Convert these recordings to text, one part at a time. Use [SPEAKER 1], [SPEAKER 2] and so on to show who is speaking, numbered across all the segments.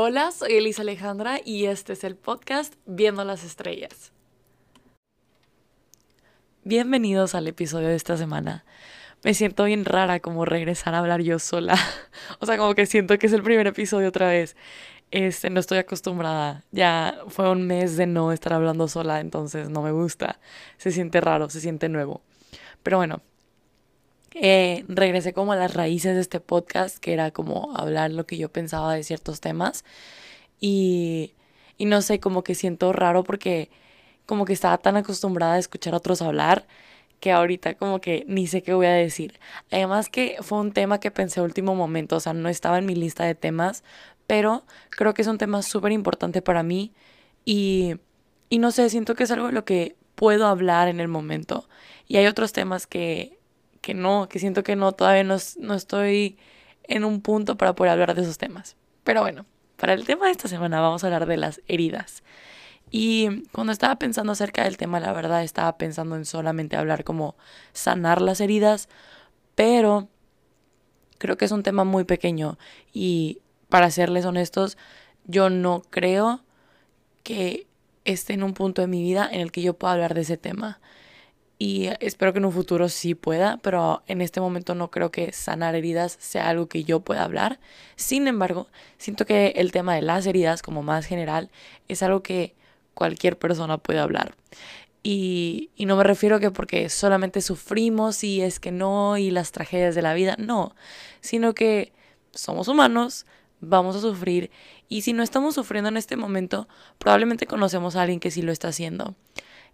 [SPEAKER 1] Hola, soy Elisa Alejandra y este es el podcast Viendo las Estrellas. Bienvenidos al episodio de esta semana. Me siento bien rara como regresar a hablar yo sola. o sea, como que siento que es el primer episodio otra vez. Este, no estoy acostumbrada. Ya fue un mes de no estar hablando sola, entonces no me gusta. Se siente raro, se siente nuevo. Pero bueno, eh, regresé como a las raíces de este podcast, que era como hablar lo que yo pensaba de ciertos temas. Y, y no sé, como que siento raro porque como que estaba tan acostumbrada a escuchar a otros hablar que ahorita como que ni sé qué voy a decir. Además que fue un tema que pensé último momento, o sea, no estaba en mi lista de temas, pero creo que es un tema súper importante para mí y, y no sé, siento que es algo de lo que puedo hablar en el momento. Y hay otros temas que que no, que siento que no, todavía no, no estoy en un punto para poder hablar de esos temas. Pero bueno, para el tema de esta semana vamos a hablar de las heridas. Y cuando estaba pensando acerca del tema, la verdad estaba pensando en solamente hablar como sanar las heridas, pero creo que es un tema muy pequeño y para serles honestos, yo no creo que esté en un punto de mi vida en el que yo pueda hablar de ese tema y espero que en un futuro sí pueda, pero en este momento no creo que sanar heridas sea algo que yo pueda hablar. Sin embargo, siento que el tema de las heridas como más general es algo que cualquier persona puede hablar. Y, no me refiero que porque solamente sufrimos y es que no y las tragedias de la vida, no, sino que somos humanos, vamos a sufrir y si no estamos sufriendo en este momento, probablemente conocemos a alguien que sí lo está haciendo.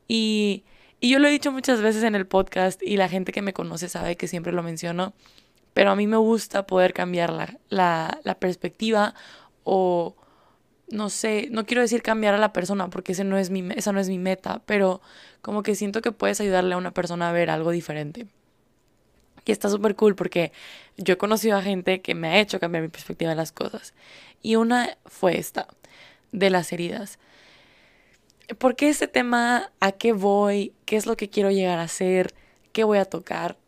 [SPEAKER 1] Y y yo lo he dicho muchas veces en el podcast y la gente que me conoce sabe que siempre lo menciono, pero a mí me gusta poder cambiar la, la, perspectiva o no sé, no quiero decir cambiar a la persona porque ese no es mi, esa no es mi meta, pero como que siento que puedes ayudarle a una persona a ver algo diferente. Y está súper cool porque yo he conocido a gente que me ha hecho cambiar mi perspectiva de las cosas. Y una fue esta, de las heridas. ¿Por qué este tema? ¿A qué voy? ¿Qué es lo que quiero llegar a hacer? ¿Qué voy a tocar?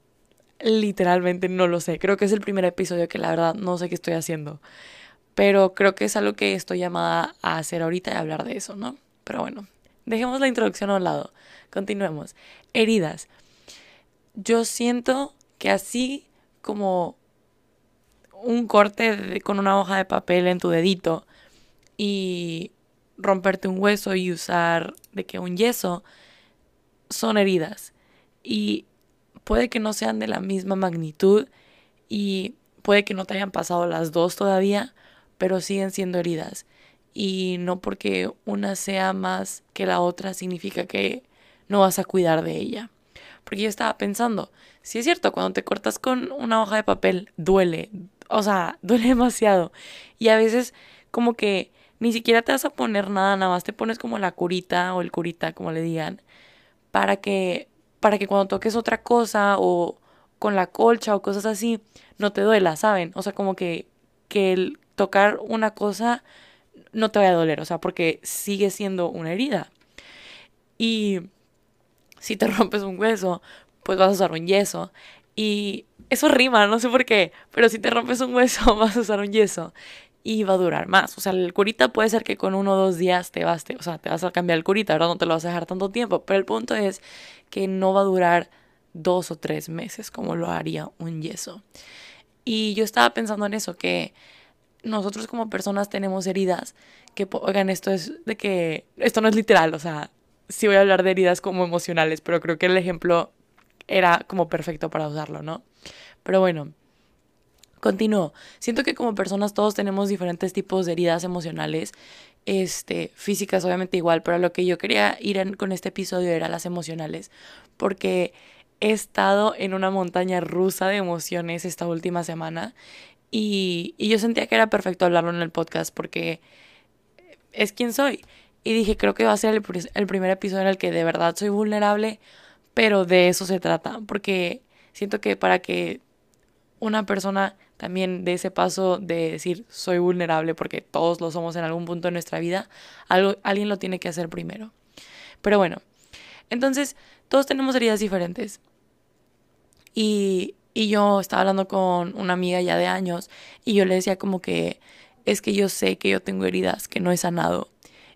[SPEAKER 1] Literalmente no lo sé. Creo que es el primer episodio que la verdad no sé qué estoy haciendo. Pero creo que es algo que estoy llamada a hacer ahorita y hablar de eso, ¿no? Pero bueno, dejemos la introducción a un lado. Continuemos. Heridas. Yo siento que así como un corte con una hoja de papel en tu dedito y romperte un hueso y usar de que un yeso son heridas y puede que no sean de la misma magnitud y puede que no te hayan pasado las dos todavía, pero siguen siendo heridas. Y no porque una sea más que la otra significa que no vas a cuidar de ella. Porque yo estaba pensando, si es cierto, cuando te cortas con una hoja de papel, duele. O sea, duele demasiado. Y a veces como que ni siquiera te vas a poner nada, nada más te pones como la curita o el curita, como le digan, para que, para que cuando toques otra cosa o con la colcha o cosas así, no te duela, ¿saben? O sea, como que, que tocar una cosa no te vaya a doler, o sea, porque sigue siendo una herida. Y si te rompes un hueso, pues vas a usar un yeso. Y eso rima, no sé por qué, pero si te rompes un hueso, vas a usar un yeso y va a durar más. O sea, el curita puede ser que con uno o dos días te vas, o sea, te vas a cambiar el curita, ¿verdad? No te lo vas a dejar tanto tiempo, pero el punto es que no va a durar dos o tres meses como lo haría un yeso. Y yo estaba pensando en eso, que nosotros como personas tenemos heridas, que, oigan, esto es de que, esto no es literal, o sea, sí voy a hablar de heridas como emocionales, pero creo que el ejemplo era como perfecto para usarlo, ¿no? Pero bueno, Continúo. Siento que como personas todos tenemos diferentes tipos de heridas emocionales, este, físicas obviamente igual, pero lo que yo quería ir con este episodio era las emocionales, porque he estado en una montaña rusa de emociones esta última semana y, y yo sentía que era perfecto hablarlo en el podcast porque es quien soy. Y dije, creo que va a ser el, el primer episodio en el que de verdad soy vulnerable, pero de eso se trata, porque siento que para que una persona también de ese paso de decir soy vulnerable porque todos lo somos en algún punto de nuestra vida, algo, alguien lo tiene que hacer primero. Pero bueno, entonces todos tenemos heridas diferentes. Y, y yo estaba hablando con una amiga ya de años y yo le decía como que es que yo sé que yo tengo heridas que no he sanado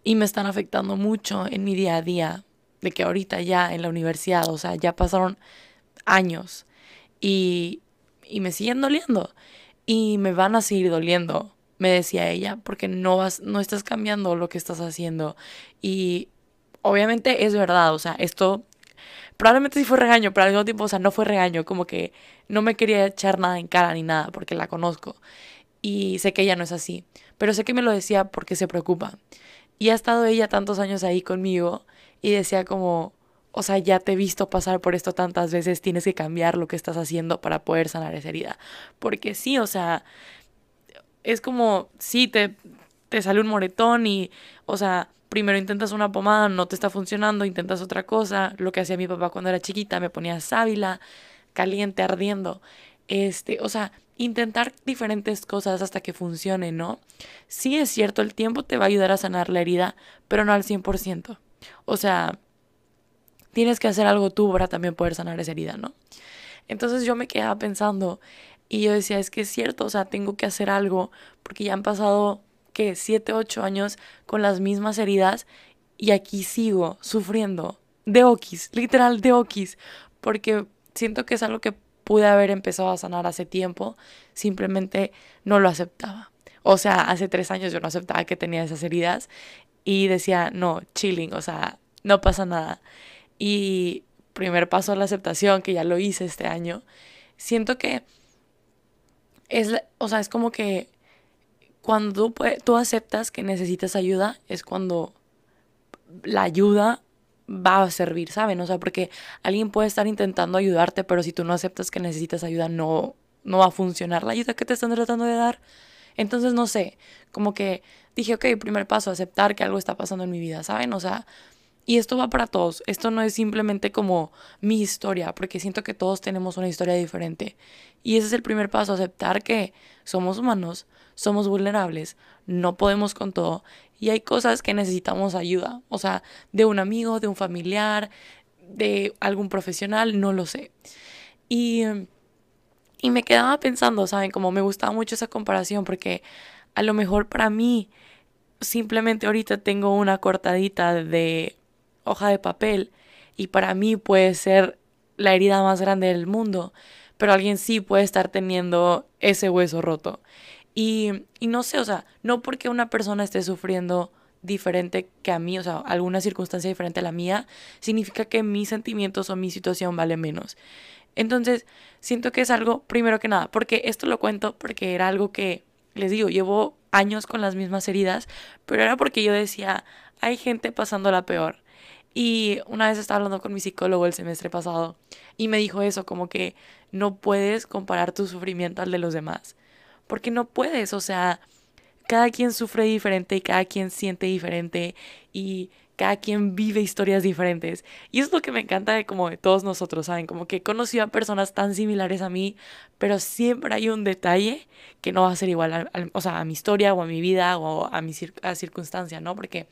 [SPEAKER 1] y me están afectando mucho en mi día a día, de que ahorita ya en la universidad, o sea, ya pasaron años y, y me siguen doliendo y me van a seguir doliendo, me decía ella, porque no vas, no estás cambiando lo que estás haciendo y obviamente es verdad, o sea, esto probablemente sí fue regaño, pero al mismo tiempo, o sea, no fue regaño, como que no me quería echar nada en cara ni nada, porque la conozco. Y sé que ella no es así, pero sé que me lo decía porque se preocupa. Y ha estado ella tantos años ahí conmigo y decía como, o sea, ya te he visto pasar por esto tantas veces, tienes que cambiar lo que estás haciendo para poder sanar esa herida. Porque sí, o sea, es como, sí, te, te sale un moretón y, o sea, primero intentas una pomada, no te está funcionando, intentas otra cosa, lo que hacía mi papá cuando era chiquita, me ponía sábila, caliente, ardiendo, este, o sea, intentar diferentes cosas hasta que funcione, ¿no? Sí es cierto, el tiempo te va a ayudar a sanar la herida, pero no al 100%. O sea, tienes que hacer algo tú para también poder sanar esa herida, ¿no? Entonces yo me quedaba pensando y yo decía, es que es cierto, o sea, tengo que hacer algo porque ya han pasado que 7, 8 años con las mismas heridas y aquí sigo sufriendo de okis, literal de okis, porque siento que es algo que pude haber empezado a sanar hace tiempo, simplemente no lo aceptaba. O sea, hace tres años yo no aceptaba que tenía esas heridas y decía, no, chilling, o sea, no pasa nada. Y primer paso a la aceptación, que ya lo hice este año, siento que es, o sea, es como que cuando tú, aceptas que necesitas ayuda, es cuando la ayuda va a servir, ¿saben? O sea, porque alguien puede estar intentando ayudarte, pero si tú no aceptas que necesitas ayuda, no, no va a funcionar la ayuda que te están tratando de dar. Entonces, no sé, como que dije, ok, primer paso, aceptar que algo está pasando en mi vida, ¿saben? O sea, y esto va para todos. Esto no es simplemente como mi historia, porque siento que todos tenemos una historia diferente. Y ese es el primer paso, aceptar que somos humanos, somos vulnerables, no podemos con todo y hay cosas que necesitamos ayuda, o sea, de un amigo, de un familiar, de algún profesional, no lo sé. Y, y me quedaba pensando, ¿saben? Como me gustaba mucho esa comparación porque a lo mejor para mí simplemente ahorita tengo una cortadita de hoja de papel y para mí puede ser la herida más grande del mundo, pero alguien sí puede estar teniendo ese hueso roto. Y, y no sé, o sea, no porque una persona esté sufriendo diferente que a mí, o sea, alguna circunstancia diferente a la mía, significa que mis sentimientos o mi situación vale menos. Entonces, siento que es algo, primero que nada, porque esto lo cuento porque era algo que, les digo, llevo años con las mismas heridas, pero era porque yo decía, hay gente pasándola peor. Y una vez estaba hablando con mi psicólogo el semestre pasado y me dijo eso, como que no puedes comparar tu sufrimiento al de los demás. Porque no puedes, o sea, cada quien sufre diferente y cada quien siente diferente y cada quien vive historias diferentes. Y es lo que me encanta de como de todos nosotros, ¿saben? Como que he conocido a personas tan similares a mí, pero siempre hay un detalle que no va a ser igual, a, o sea, a mi historia o a mi vida o a mi a circunstancia, ¿no? Porque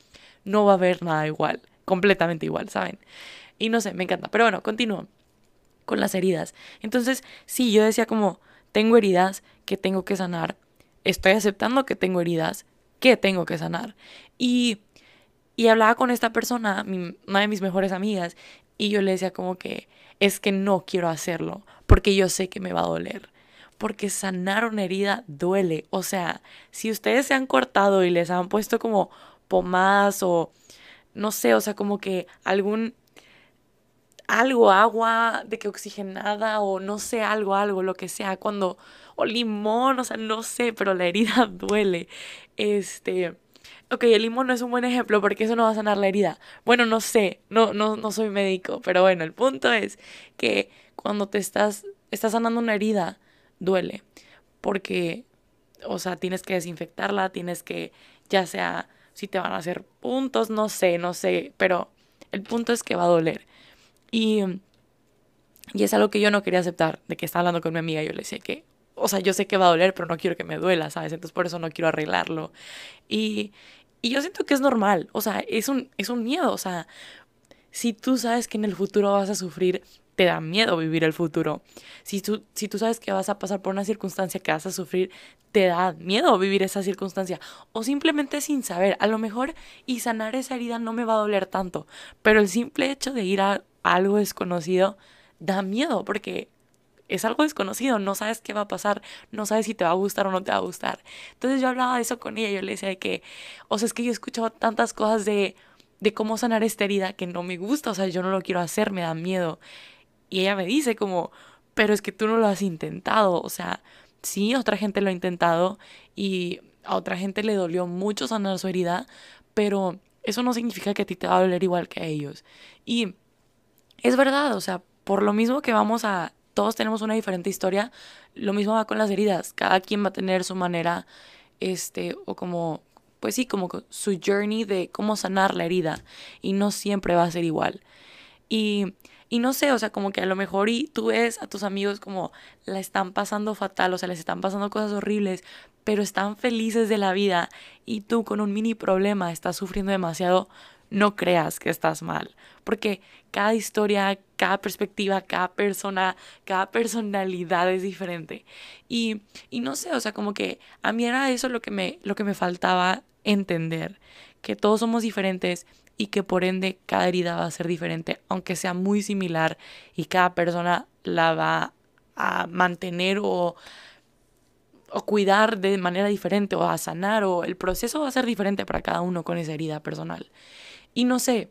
[SPEAKER 1] no va a haber nada igual completamente igual, ¿saben? Y no sé, me encanta. Pero bueno, continúo con las heridas. Entonces, sí, yo decía como, tengo heridas que tengo que sanar. Estoy aceptando que tengo heridas que tengo que sanar. Y, y hablaba con esta persona, una de mis mejores amigas, y yo le decía como que es que no quiero hacerlo, porque yo sé que me va a doler. Porque sanar una herida duele. O sea, si ustedes se han cortado y les han puesto como pomadas o no sé, o sea, como que algún algo, agua de que oxigenada o no sé, algo, algo, lo que sea, cuando, o limón, o sea, no sé, pero la herida duele. Este, ok, el limón no es un buen ejemplo porque eso no va a sanar la herida. Bueno, no sé, no, no, no soy médico, pero bueno, el punto es que cuando te estás, estás sanando una herida, duele, porque, o sea, tienes que desinfectarla, tienes que, ya sea si te van a hacer puntos, no sé, no sé, pero el punto es que va a doler. Y, y es algo que yo no quería aceptar, de que estaba hablando con mi amiga, yo le decía que, o sea, yo sé que va a doler, pero no quiero que me duela, ¿sabes? Entonces por eso no quiero arreglarlo. Y, y yo siento que es normal, o sea, es un, es un miedo, o sea, si tú sabes que en el futuro vas a sufrir, te da miedo vivir el futuro. Si tú, si tú sabes que vas a pasar por una circunstancia que vas a sufrir, te da miedo vivir esa circunstancia. O simplemente sin saber, a lo mejor y sanar esa herida no me va a doler tanto, pero el simple hecho de ir a algo desconocido da miedo porque es algo desconocido, no sabes qué va a pasar, no sabes si te va a gustar o no te va a gustar. Entonces yo hablaba de eso con ella, yo le decía que, o sea, es que yo he escuchado tantas cosas de, de cómo sanar esta herida que no me gusta, o sea, yo no lo quiero hacer, me da miedo. Y ella me dice como, pero es que tú no lo has intentado, o sea, sí, otra gente lo ha intentado y a otra gente le dolió mucho sanar su herida, pero eso no significa que a ti te va a doler igual que a ellos. Y es verdad, o sea, por lo mismo que vamos a, todos tenemos una diferente historia, lo mismo va con las heridas, cada quien va a tener su manera, este, o como, pues sí, como su journey de cómo sanar la herida, y no siempre va a ser igual. Y y no sé, o sea, como que a lo mejor y tú ves a tus amigos como la están pasando fatal, o sea, les están pasando cosas horribles, pero están felices de la vida y tú con un mini problema estás sufriendo demasiado, no creas que estás mal, porque cada historia, cada perspectiva, cada persona, cada personalidad es diferente. Y, y no sé, o sea, como que a mí era eso lo que me, lo que me faltaba entender, que todos somos diferentes y que por ende cada herida va a ser diferente, aunque sea muy similar y cada persona la va a mantener o, o cuidar de manera diferente o a sanar o el proceso va a ser diferente para cada uno con esa herida personal. Y no sé,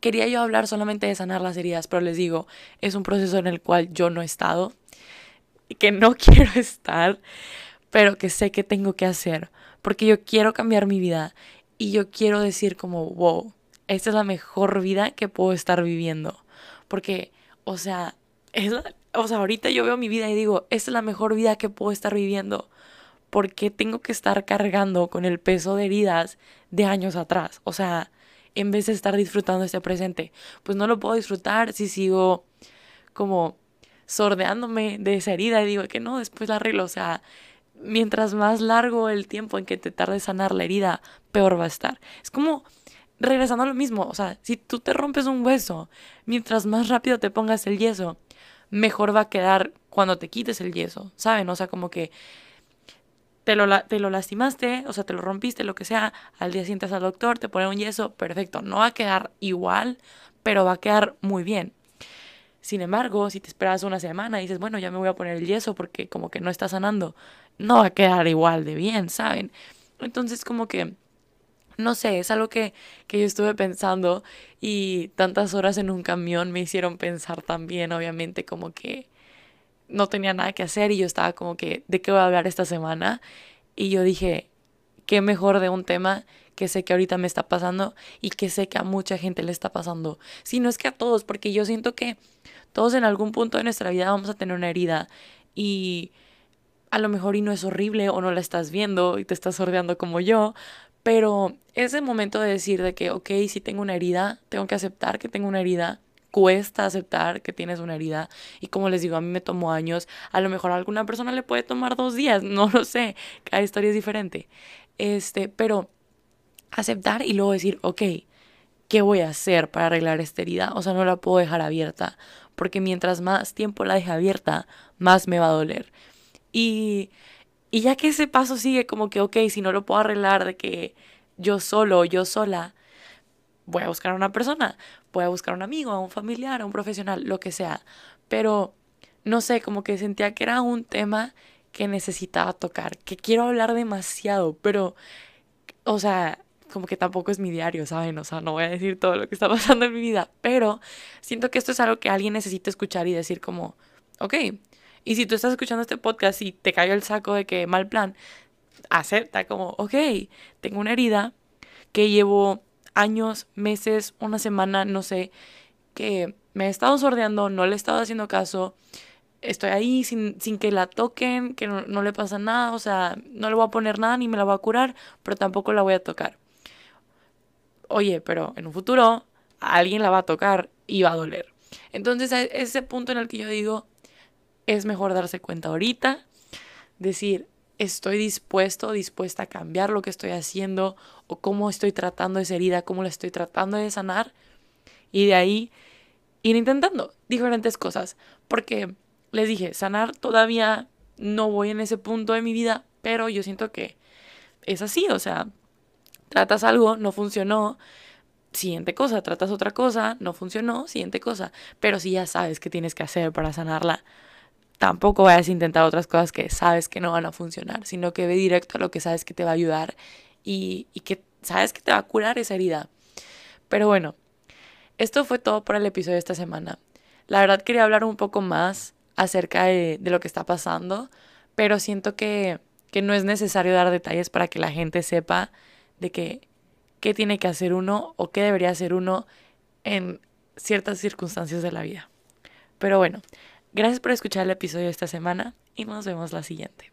[SPEAKER 1] quería yo hablar solamente de sanar las heridas, pero les digo, es un proceso en el cual yo no he estado y que no quiero estar, pero que sé que tengo que hacer, porque yo quiero cambiar mi vida y yo quiero decir como, wow, esta es la mejor vida que puedo estar viviendo. Porque, o sea, es o sea, ahorita yo veo mi vida y digo, esta es la mejor vida que puedo estar viviendo. porque tengo que estar cargando con el peso de heridas de años atrás? O sea, en vez de estar disfrutando este presente, pues no lo puedo disfrutar si sigo como sordeándome de esa herida y digo que no, después la arreglo. O sea, mientras más largo el tiempo en que te tarde sanar la herida, peor va a estar. Es como regresando a lo mismo, o sea, si tú te rompes un hueso, mientras más rápido te pongas el yeso, mejor va a quedar cuando te quites el yeso, ¿saben? O sea, como que te lo, te lo lastimaste, o sea, te lo rompiste, lo que sea, al día siguiente al doctor, te pone un yeso, perfecto, no va a quedar igual, pero va a quedar muy bien. Sin embargo, si te esperas una semana y dices, bueno, ya me voy a poner el yeso porque como que no está sanando, no va a quedar igual de bien, ¿saben? Entonces como que, no sé, es algo que, que yo estuve pensando y tantas horas en un camión me hicieron pensar también, obviamente, como que no tenía nada que hacer y yo estaba como que, ¿de qué voy a hablar esta semana? Y yo dije, qué mejor de un tema que sé que ahorita me está pasando y que sé que a mucha gente le está pasando. Si no es que a todos, porque yo siento que todos en algún punto de nuestra vida vamos a tener una herida y a lo mejor y no es horrible o no la estás viendo y te estás sordeando como yo, pero es el momento de decir de que, ok, si tengo una herida, tengo que aceptar que tengo una herida, cuesta aceptar que tienes una herida y como les digo, a mí me tomó años, a lo mejor a alguna persona le puede tomar dos días, no lo sé, cada historia es diferente, este, pero aceptar y luego decir, ok, ¿qué voy a hacer para arreglar esta herida? O sea, no la puedo dejar abierta, porque mientras más tiempo la deje abierta, más me va a doler. Y, y ya que ese paso sigue como que, ok, si no lo puedo arreglar de que yo solo o yo sola, voy a buscar a una persona, voy a buscar a un amigo, a un familiar, a un profesional, lo que sea. Pero, no sé, como que sentía que era un tema que necesitaba tocar, que quiero hablar demasiado, pero, o sea, como que tampoco es mi diario, ¿saben? O sea, no voy a decir todo lo que está pasando en mi vida, pero siento que esto es algo que alguien necesita escuchar y decir como, ok, y si tú estás escuchando este podcast y te cayó el saco de que mal plan, acepta como, ok, tengo una herida que llevo años, meses, una semana, no sé, que me he estado sordeando, no le he estado haciendo caso, estoy ahí sin, sin que la toquen, que no, no, le pasa nada, o sea, no le voy a poner nada ni me la voy a curar, pero tampoco la voy a tocar. Oye, pero en un futuro alguien la va a tocar y va a doler. Entonces, ese punto en el que yo digo, es mejor darse cuenta ahorita, decir, estoy dispuesto, dispuesta a cambiar lo que estoy haciendo o cómo estoy tratando esa herida, cómo la estoy tratando de sanar y de ahí ir intentando diferentes cosas. Porque les dije, sanar todavía no voy en ese punto de mi vida, pero yo siento que es así, o sea, tratas algo, no funcionó, siguiente cosa, tratas otra cosa, no funcionó, siguiente cosa. Pero si ya sabes qué tienes que hacer para sanarla, tampoco vayas a intentar otras cosas que sabes que no van a funcionar, sino que ve directo a lo que sabes que te va a ayudar y, que sabes que te va a curar esa herida. Pero bueno, esto fue todo por el episodio de esta semana. La verdad quería hablar un poco más acerca de, de lo que está pasando, pero siento que, que no es necesario dar detalles para que la gente sepa de que qué tiene que hacer uno o qué debería hacer uno en ciertas circunstancias de la vida. Pero bueno, gracias por escuchar el episodio esta semana y nos vemos la siguiente.